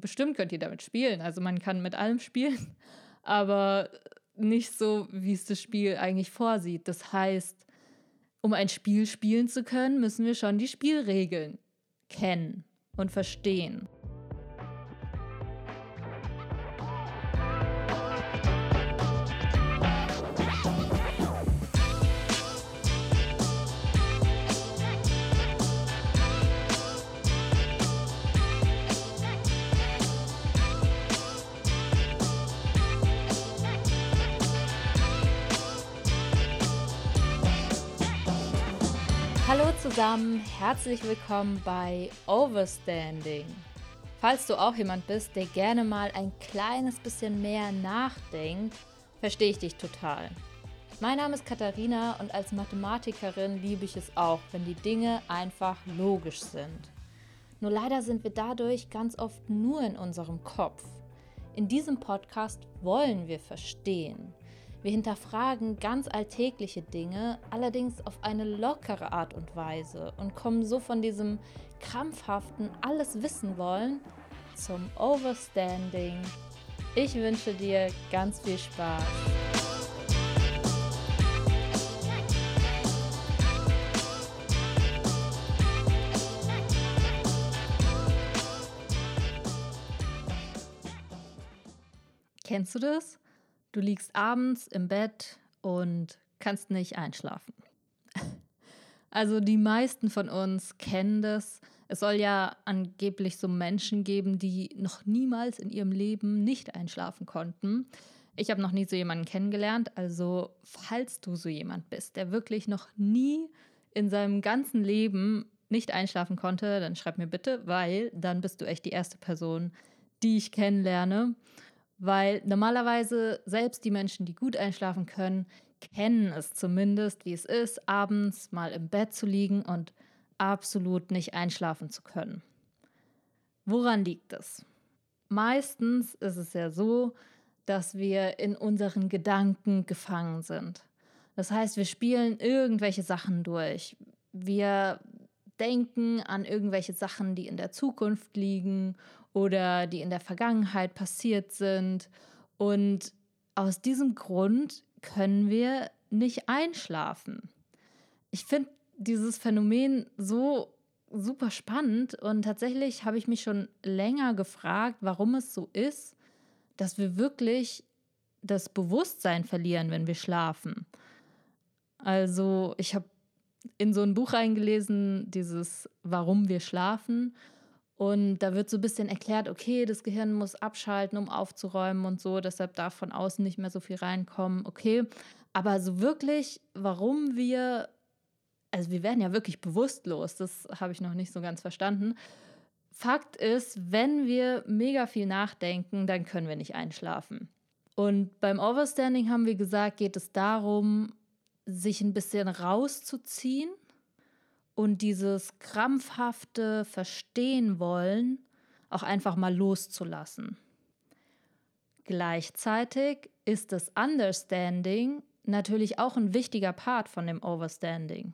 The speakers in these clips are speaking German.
bestimmt könnt ihr damit spielen. Also man kann mit allem spielen, aber nicht so, wie es das Spiel eigentlich vorsieht. Das heißt, um ein Spiel spielen zu können, müssen wir schon die Spielregeln kennen und verstehen. Hallo zusammen, herzlich willkommen bei Overstanding. Falls du auch jemand bist, der gerne mal ein kleines bisschen mehr nachdenkt, verstehe ich dich total. Mein Name ist Katharina und als Mathematikerin liebe ich es auch, wenn die Dinge einfach logisch sind. Nur leider sind wir dadurch ganz oft nur in unserem Kopf. In diesem Podcast wollen wir verstehen. Wir hinterfragen ganz alltägliche Dinge, allerdings auf eine lockere Art und Weise und kommen so von diesem krampfhaften alles wissen wollen zum Overstanding. Ich wünsche dir ganz viel Spaß. Kennst du das? Du liegst abends im Bett und kannst nicht einschlafen. Also die meisten von uns kennen das. Es soll ja angeblich so Menschen geben, die noch niemals in ihrem Leben nicht einschlafen konnten. Ich habe noch nie so jemanden kennengelernt. Also falls du so jemand bist, der wirklich noch nie in seinem ganzen Leben nicht einschlafen konnte, dann schreib mir bitte, weil dann bist du echt die erste Person, die ich kennenlerne. Weil normalerweise selbst die Menschen, die gut einschlafen können, kennen es zumindest, wie es ist, abends mal im Bett zu liegen und absolut nicht einschlafen zu können. Woran liegt es? Meistens ist es ja so, dass wir in unseren Gedanken gefangen sind. Das heißt, wir spielen irgendwelche Sachen durch. Wir denken an irgendwelche Sachen, die in der Zukunft liegen oder die in der Vergangenheit passiert sind. Und aus diesem Grund können wir nicht einschlafen. Ich finde dieses Phänomen so super spannend und tatsächlich habe ich mich schon länger gefragt, warum es so ist, dass wir wirklich das Bewusstsein verlieren, wenn wir schlafen. Also ich habe in so ein Buch reingelesen, dieses Warum wir schlafen. Und da wird so ein bisschen erklärt, okay, das Gehirn muss abschalten, um aufzuräumen und so, deshalb darf von außen nicht mehr so viel reinkommen, okay. Aber so wirklich, warum wir, also wir werden ja wirklich bewusstlos, das habe ich noch nicht so ganz verstanden. Fakt ist, wenn wir mega viel nachdenken, dann können wir nicht einschlafen. Und beim Overstanding haben wir gesagt, geht es darum, sich ein bisschen rauszuziehen und dieses krampfhafte Verstehen wollen auch einfach mal loszulassen. Gleichzeitig ist das Understanding natürlich auch ein wichtiger Part von dem Overstanding.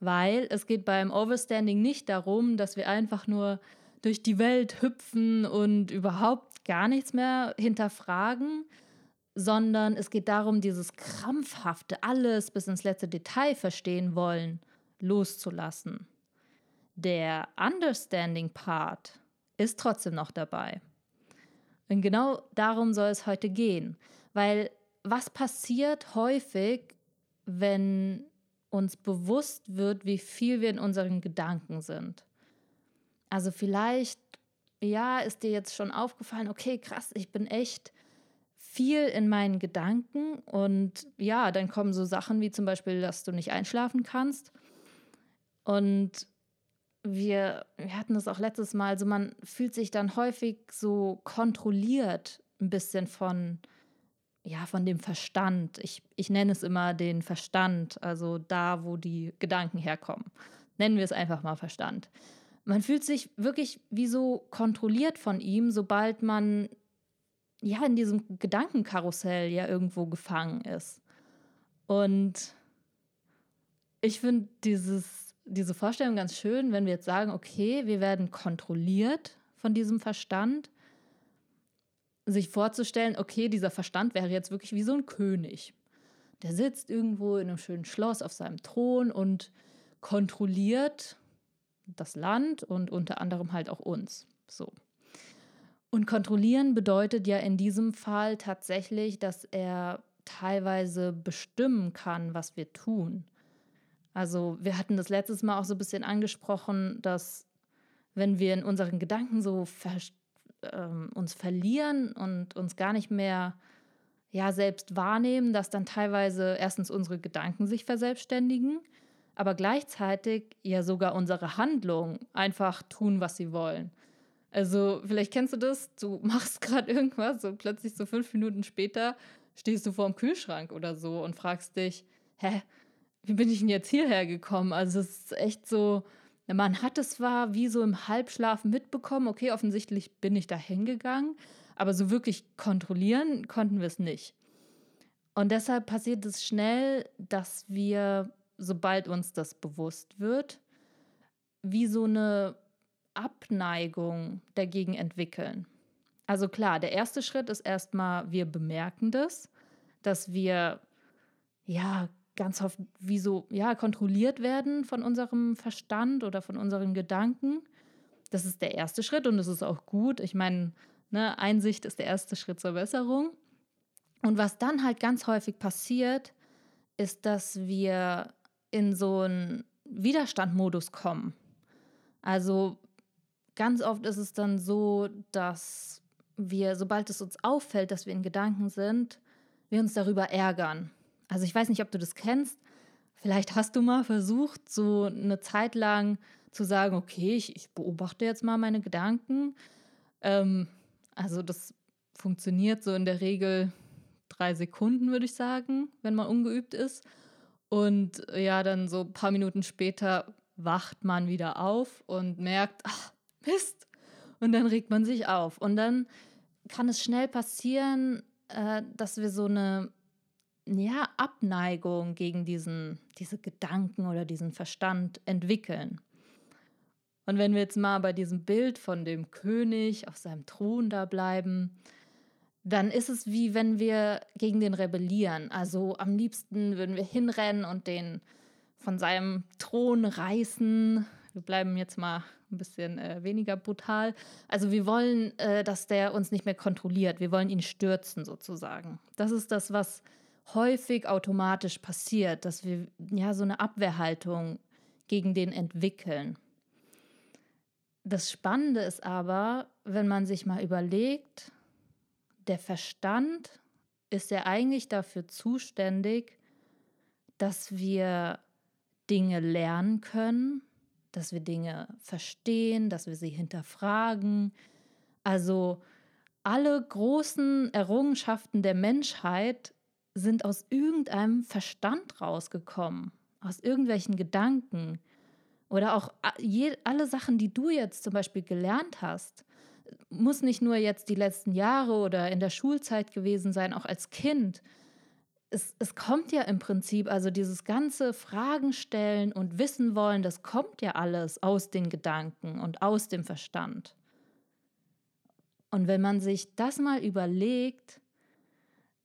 Weil es geht beim Overstanding nicht darum, dass wir einfach nur durch die Welt hüpfen und überhaupt gar nichts mehr hinterfragen, sondern es geht darum, dieses krampfhafte, alles bis ins letzte Detail verstehen wollen, loszulassen. Der Understanding Part ist trotzdem noch dabei. Und genau darum soll es heute gehen, weil was passiert häufig, wenn uns bewusst wird, wie viel wir in unseren Gedanken sind? Also vielleicht, ja, ist dir jetzt schon aufgefallen, okay, krass, ich bin echt viel in meinen Gedanken und ja, dann kommen so Sachen wie zum Beispiel, dass du nicht einschlafen kannst. Und wir, wir hatten das auch letztes Mal, also man fühlt sich dann häufig so kontrolliert ein bisschen von, ja, von dem Verstand. Ich, ich nenne es immer den Verstand, also da, wo die Gedanken herkommen. Nennen wir es einfach mal Verstand. Man fühlt sich wirklich wie so kontrolliert von ihm, sobald man ja in diesem Gedankenkarussell ja irgendwo gefangen ist. Und ich finde diese Vorstellung ganz schön, wenn wir jetzt sagen, okay, wir werden kontrolliert von diesem Verstand, sich vorzustellen, okay, dieser Verstand wäre jetzt wirklich wie so ein König. Der sitzt irgendwo in einem schönen Schloss auf seinem Thron und kontrolliert das Land und unter anderem halt auch uns. So. Und kontrollieren bedeutet ja in diesem Fall tatsächlich, dass er teilweise bestimmen kann, was wir tun. Also wir hatten das letztes Mal auch so ein bisschen angesprochen, dass wenn wir in unseren Gedanken so ver äh, uns verlieren und uns gar nicht mehr ja selbst wahrnehmen, dass dann teilweise erstens unsere Gedanken sich verselbstständigen, aber gleichzeitig ja sogar unsere Handlungen einfach tun, was sie wollen. Also vielleicht kennst du das, du machst gerade irgendwas und plötzlich so fünf Minuten später stehst du vor dem Kühlschrank oder so und fragst dich, hä, wie bin ich denn jetzt hierher gekommen? Also es ist echt so, man hat es zwar wie so im Halbschlaf mitbekommen, okay, offensichtlich bin ich da hingegangen, aber so wirklich kontrollieren konnten wir es nicht. Und deshalb passiert es schnell, dass wir, sobald uns das bewusst wird, wie so eine Abneigung dagegen entwickeln. Also klar, der erste Schritt ist erstmal, wir bemerken das, dass wir ja ganz oft wie so ja kontrolliert werden von unserem Verstand oder von unseren Gedanken. Das ist der erste Schritt und das ist auch gut. Ich meine, ne, Einsicht ist der erste Schritt zur Besserung. Und was dann halt ganz häufig passiert, ist, dass wir in so einen Widerstandmodus kommen. Also ganz oft ist es dann so, dass wir, sobald es uns auffällt, dass wir in Gedanken sind, wir uns darüber ärgern. Also ich weiß nicht, ob du das kennst. Vielleicht hast du mal versucht, so eine Zeit lang zu sagen, okay, ich, ich beobachte jetzt mal meine Gedanken. Ähm, also das funktioniert so in der Regel drei Sekunden, würde ich sagen, wenn man ungeübt ist. Und ja, dann so ein paar Minuten später wacht man wieder auf und merkt, ach, Mist. Und dann regt man sich auf. Und dann kann es schnell passieren, äh, dass wir so eine ja, Abneigung gegen diesen, diese Gedanken oder diesen Verstand entwickeln. Und wenn wir jetzt mal bei diesem Bild von dem König auf seinem Thron da bleiben, dann ist es wie wenn wir gegen den rebellieren. Also am liebsten würden wir hinrennen und den von seinem Thron reißen. Wir bleiben jetzt mal ein bisschen äh, weniger brutal. Also wir wollen, äh, dass der uns nicht mehr kontrolliert. Wir wollen ihn stürzen sozusagen. Das ist das, was häufig automatisch passiert, dass wir ja so eine Abwehrhaltung gegen den entwickeln. Das Spannende ist aber, wenn man sich mal überlegt, der Verstand ist ja eigentlich dafür zuständig, dass wir Dinge lernen können, dass wir Dinge verstehen, dass wir sie hinterfragen. Also alle großen Errungenschaften der Menschheit sind aus irgendeinem Verstand rausgekommen, aus irgendwelchen Gedanken. Oder auch alle Sachen, die du jetzt zum Beispiel gelernt hast, muss nicht nur jetzt die letzten Jahre oder in der Schulzeit gewesen sein, auch als Kind. Es, es kommt ja im Prinzip, also dieses ganze Fragen stellen und wissen wollen, das kommt ja alles aus den Gedanken und aus dem Verstand. Und wenn man sich das mal überlegt,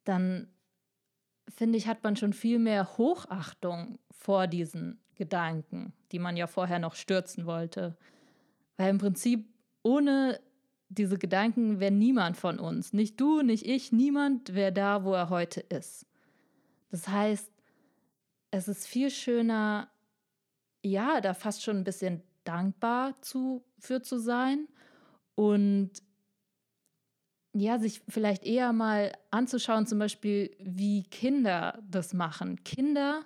dann finde ich, hat man schon viel mehr Hochachtung vor diesen Gedanken, die man ja vorher noch stürzen wollte. Weil im Prinzip ohne diese Gedanken wäre niemand von uns, nicht du, nicht ich, niemand wäre da, wo er heute ist. Das heißt, es ist viel schöner, ja, da fast schon ein bisschen dankbar zu, für zu sein und ja, sich vielleicht eher mal anzuschauen, zum Beispiel, wie Kinder das machen. Kinder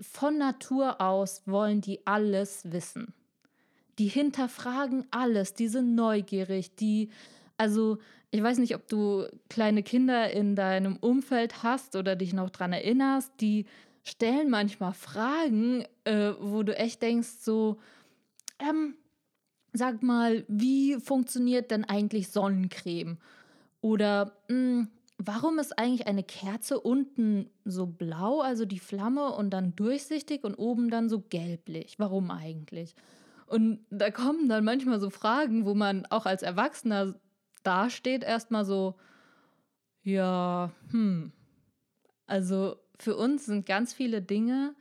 von Natur aus wollen die alles wissen. Die hinterfragen alles, die sind neugierig, die, also ich weiß nicht, ob du kleine Kinder in deinem Umfeld hast oder dich noch dran erinnerst, die stellen manchmal Fragen, äh, wo du echt denkst, so, ähm, sag mal, wie funktioniert denn eigentlich Sonnencreme? Oder mh, hm, warum ist eigentlich eine Kerze unten so blau, also die Flamme, und dann durchsichtig und oben dann so gelblich? Warum eigentlich? Und da kommen dann manchmal so Fragen, wo man auch als Erwachsener dasteht, erstmal so, ja, hm. Also für uns sind ganz viele Dinge,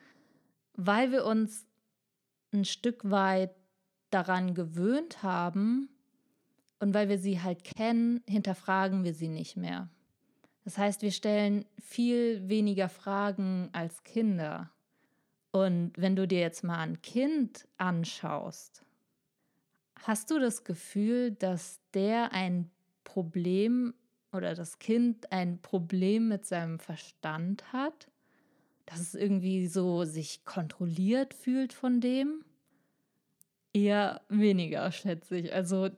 weil wir uns ein Stück weit daran gewöhnt haben und weil wir sie halt kennen, hinterfragen wir sie nicht mehr. Das heißt, wir stellen viel weniger Fragen als Kinder. Und wenn du dir jetzt mal ein Kind anschaust, hast du das Gefühl, dass der ein Problem oder das Kind ein Problem mit seinem Verstand hat? Dass es irgendwie so sich kontrolliert fühlt von dem? Eher weniger, schätze ich. Also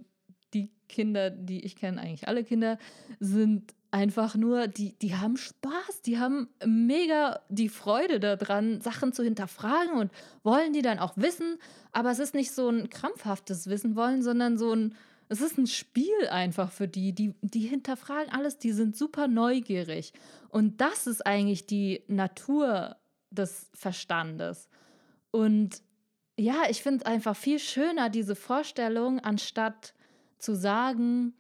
die Kinder, die ich kenne, eigentlich alle Kinder, sind einfach nur, die, die haben Spaß, die haben mega die Freude daran, Sachen zu hinterfragen und wollen die dann auch wissen. Aber es ist nicht so ein krampfhaftes Wissen wollen, sondern so ein, es ist ein Spiel einfach für die. Die, die hinterfragen alles, die sind super neugierig. Und das ist eigentlich die Natur des Verstandes. Und ja, ich finde es einfach viel schöner, diese Vorstellung, anstatt zu sagen,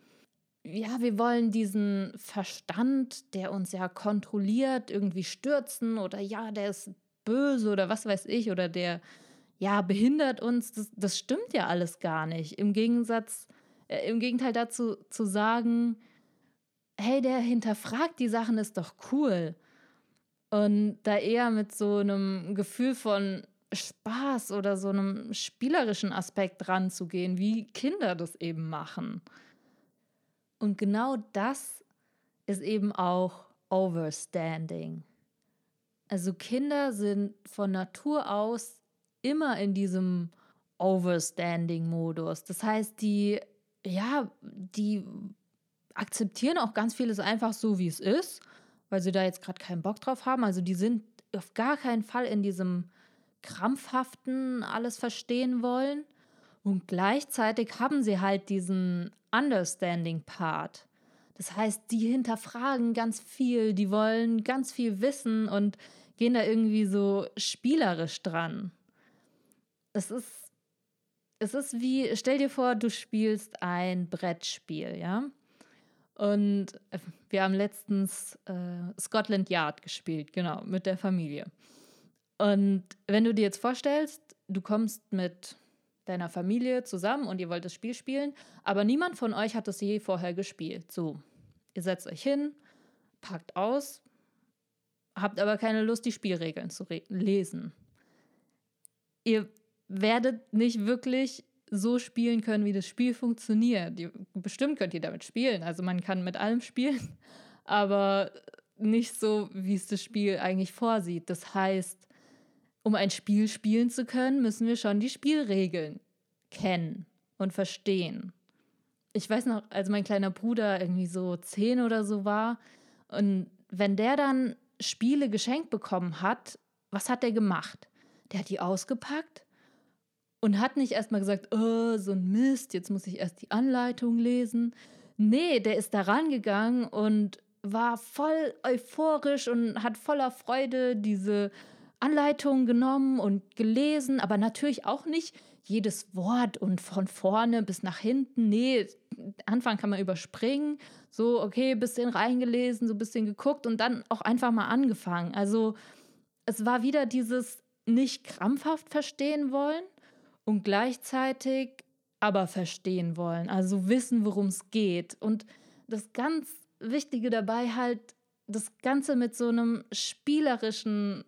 ja, wir wollen diesen Verstand, der uns ja kontrolliert, irgendwie stürzen oder ja, der ist böse oder was weiß ich oder der ja behindert uns. Das, das stimmt ja alles gar nicht. Im Gegensatz, äh, im Gegenteil dazu zu sagen, hey, der hinterfragt die Sachen ist doch cool. Und da eher mit so einem Gefühl von Spaß oder so einem spielerischen Aspekt ranzugehen, wie Kinder das eben machen. Und genau das ist eben auch Overstanding. Also Kinder sind von Natur aus immer in diesem Overstanding-Modus. Das heißt, die, ja, die akzeptieren auch ganz vieles einfach so, wie es ist, weil sie da jetzt gerade keinen Bock drauf haben. Also die sind auf gar keinen Fall in diesem krampfhaften alles verstehen wollen. Und gleichzeitig haben sie halt diesen Understanding-Part. Das heißt, die hinterfragen ganz viel, die wollen ganz viel wissen und gehen da irgendwie so spielerisch dran. Es ist, es ist wie, stell dir vor, du spielst ein Brettspiel, ja? Und wir haben letztens äh, Scotland Yard gespielt, genau, mit der Familie. Und wenn du dir jetzt vorstellst, du kommst mit deiner Familie zusammen und ihr wollt das Spiel spielen, aber niemand von euch hat es je vorher gespielt. So, ihr setzt euch hin, packt aus, habt aber keine Lust, die Spielregeln zu lesen. Ihr werdet nicht wirklich so spielen können, wie das Spiel funktioniert. Ihr, bestimmt könnt ihr damit spielen, also man kann mit allem spielen, aber nicht so, wie es das Spiel eigentlich vorsieht. Das heißt, um ein Spiel spielen zu können, müssen wir schon die Spielregeln kennen und verstehen. Ich weiß noch, als mein kleiner Bruder irgendwie so zehn oder so war und wenn der dann Spiele geschenkt bekommen hat, was hat der gemacht? Der hat die ausgepackt und hat nicht erstmal gesagt, oh, so ein Mist, jetzt muss ich erst die Anleitung lesen. Nee, der ist da rangegangen und war voll euphorisch und hat voller Freude diese Anleitungen genommen und gelesen, aber natürlich auch nicht jedes Wort und von vorne bis nach hinten. Nee, Anfang kann man überspringen. So, okay, bisschen reingelesen, so ein bisschen geguckt und dann auch einfach mal angefangen. Also es war wieder dieses nicht krampfhaft verstehen wollen und gleichzeitig aber verstehen wollen. Also wissen, worum es geht. Und das ganz Wichtige dabei halt, das Ganze mit so einem spielerischen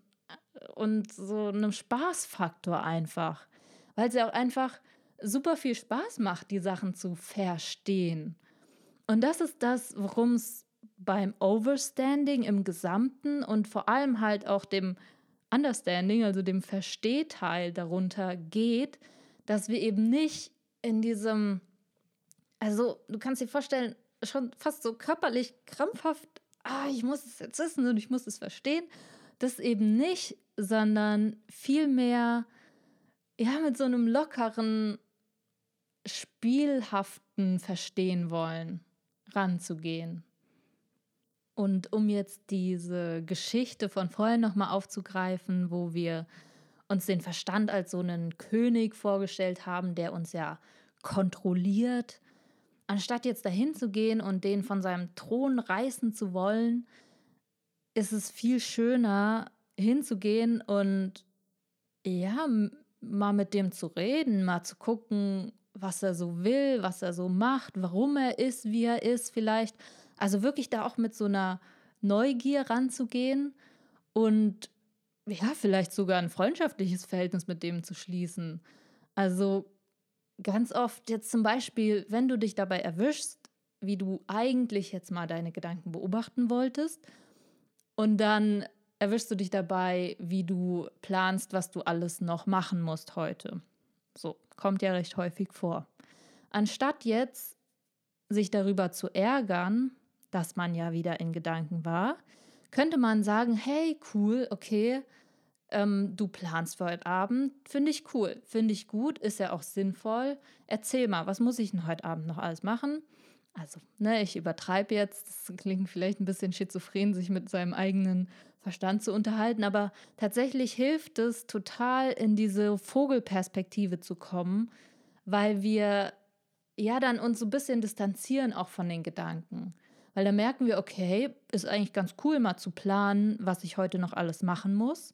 und so einem Spaßfaktor einfach. Weil es ja auch einfach super viel Spaß macht, die Sachen zu verstehen. Und das ist das, worum es beim Overstanding im Gesamten und vor allem halt auch dem Understanding, also dem Verstehteil darunter geht, dass wir eben nicht in diesem, also du kannst dir vorstellen, schon fast so körperlich krampfhaft, ah, ich muss es jetzt wissen und ich muss es verstehen, das eben nicht, sondern vielmehr ja mit so einem lockeren, spielhaften Verstehen wollen ranzugehen. Und um jetzt diese Geschichte von vorhin nochmal aufzugreifen, wo wir uns den Verstand als so einen König vorgestellt haben, der uns ja kontrolliert. Anstatt jetzt dahin zu gehen und den von seinem Thron reißen zu wollen, ist es viel schöner hinzugehen und ja, mal mit dem zu reden, mal zu gucken, was er so will, was er so macht, warum er ist, wie er ist vielleicht. Also wirklich da auch mit so einer Neugier ranzugehen und ja, vielleicht sogar ein freundschaftliches Verhältnis mit dem zu schließen. Also ganz oft jetzt zum Beispiel, wenn du dich dabei erwischst, wie du eigentlich jetzt mal deine Gedanken beobachten wolltest und dann erwischst du dich dabei, wie du planst, was du alles noch machen musst heute. So, kommt ja recht häufig vor. Anstatt jetzt sich darüber zu ärgern, dass man ja wieder in Gedanken war, könnte man sagen, hey, cool, okay, ähm, du planst für heute Abend, finde ich cool, finde ich gut, ist ja auch sinnvoll. Erzähl mal, was muss ich denn heute Abend noch alles machen? Also, ne, ich übertreibe jetzt, das klingt vielleicht ein bisschen schizophren, sich mit seinem eigenen Verstand zu unterhalten, aber tatsächlich hilft es total, in diese Vogelperspektive zu kommen, weil wir ja dann uns so ein bisschen distanzieren auch von den Gedanken. Weil da merken wir, okay, ist eigentlich ganz cool, mal zu planen, was ich heute noch alles machen muss.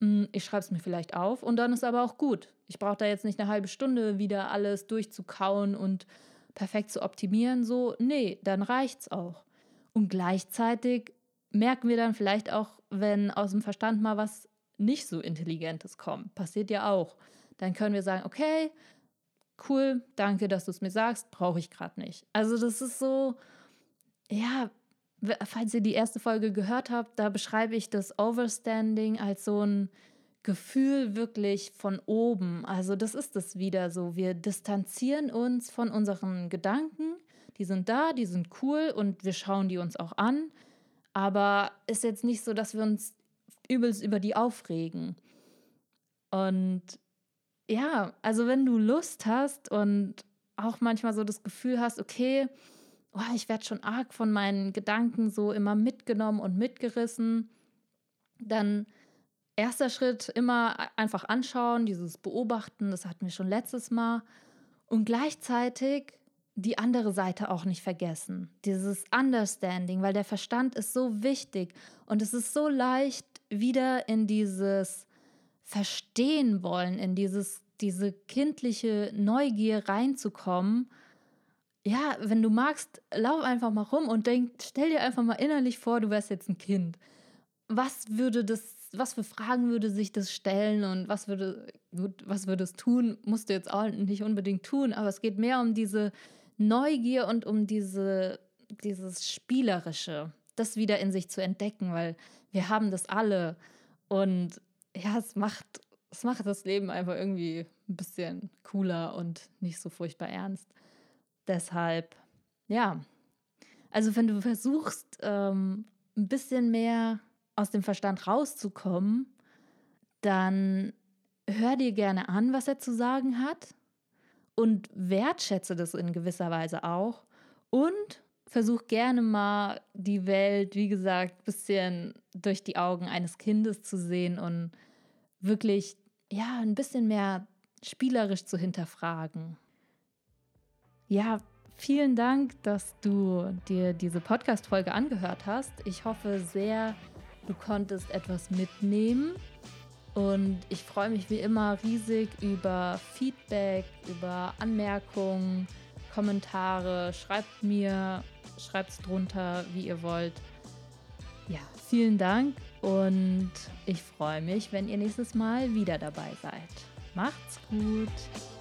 Hm, ich schreibe es mir vielleicht auf und dann ist aber auch gut. Ich brauche da jetzt nicht eine halbe Stunde wieder alles durchzukauen und perfekt zu optimieren. So, nee, dann reicht's auch. Und gleichzeitig merken wir dann vielleicht auch, wenn aus dem Verstand mal was nicht so Intelligentes kommt. Passiert ja auch. Dann können wir sagen, okay, cool, danke, dass du es mir sagst, brauche ich gerade nicht. Also das ist so, ja, falls ihr die erste Folge gehört habt, da beschreibe ich das Overstanding als so ein Gefühl wirklich von oben. Also das ist es wieder so. Wir distanzieren uns von unseren Gedanken. Die sind da, die sind cool und wir schauen die uns auch an. Aber ist jetzt nicht so, dass wir uns übelst über die aufregen. Und ja, also wenn du Lust hast und auch manchmal so das Gefühl hast, okay, oh, ich werde schon arg von meinen Gedanken so immer mitgenommen und mitgerissen, dann erster Schritt immer einfach anschauen, dieses Beobachten, das hatten wir schon letztes Mal. Und gleichzeitig die andere Seite auch nicht vergessen. Dieses Understanding, weil der Verstand ist so wichtig und es ist so leicht, wieder in dieses Verstehen wollen, in dieses, diese kindliche Neugier reinzukommen. Ja, wenn du magst, lauf einfach mal rum und denk, stell dir einfach mal innerlich vor, du wärst jetzt ein Kind. Was würde das, was für Fragen würde sich das stellen und was würde, was würde es tun? Musst du jetzt auch nicht unbedingt tun, aber es geht mehr um diese Neugier und um diese, dieses Spielerische, das wieder in sich zu entdecken, weil wir haben das alle. Und ja, es macht, es macht das Leben einfach irgendwie ein bisschen cooler und nicht so furchtbar ernst. Deshalb, ja. Also wenn du versuchst, ähm, ein bisschen mehr aus dem Verstand rauszukommen, dann hör dir gerne an, was er zu sagen hat und wertschätze das in gewisser Weise auch und versuch gerne mal die Welt, wie gesagt, ein bisschen durch die Augen eines Kindes zu sehen und wirklich ja ein bisschen mehr spielerisch zu hinterfragen. Ja, vielen Dank, dass du dir diese Podcast-Folge angehört hast. Ich hoffe sehr, du konntest etwas mitnehmen und ich freue mich wie immer riesig über Feedback, über Anmerkungen, Kommentare. Schreibt mir, schreibt es drunter, wie ihr wollt. Ja, vielen Dank und ich freue mich, wenn ihr nächstes Mal wieder dabei seid. Macht's gut!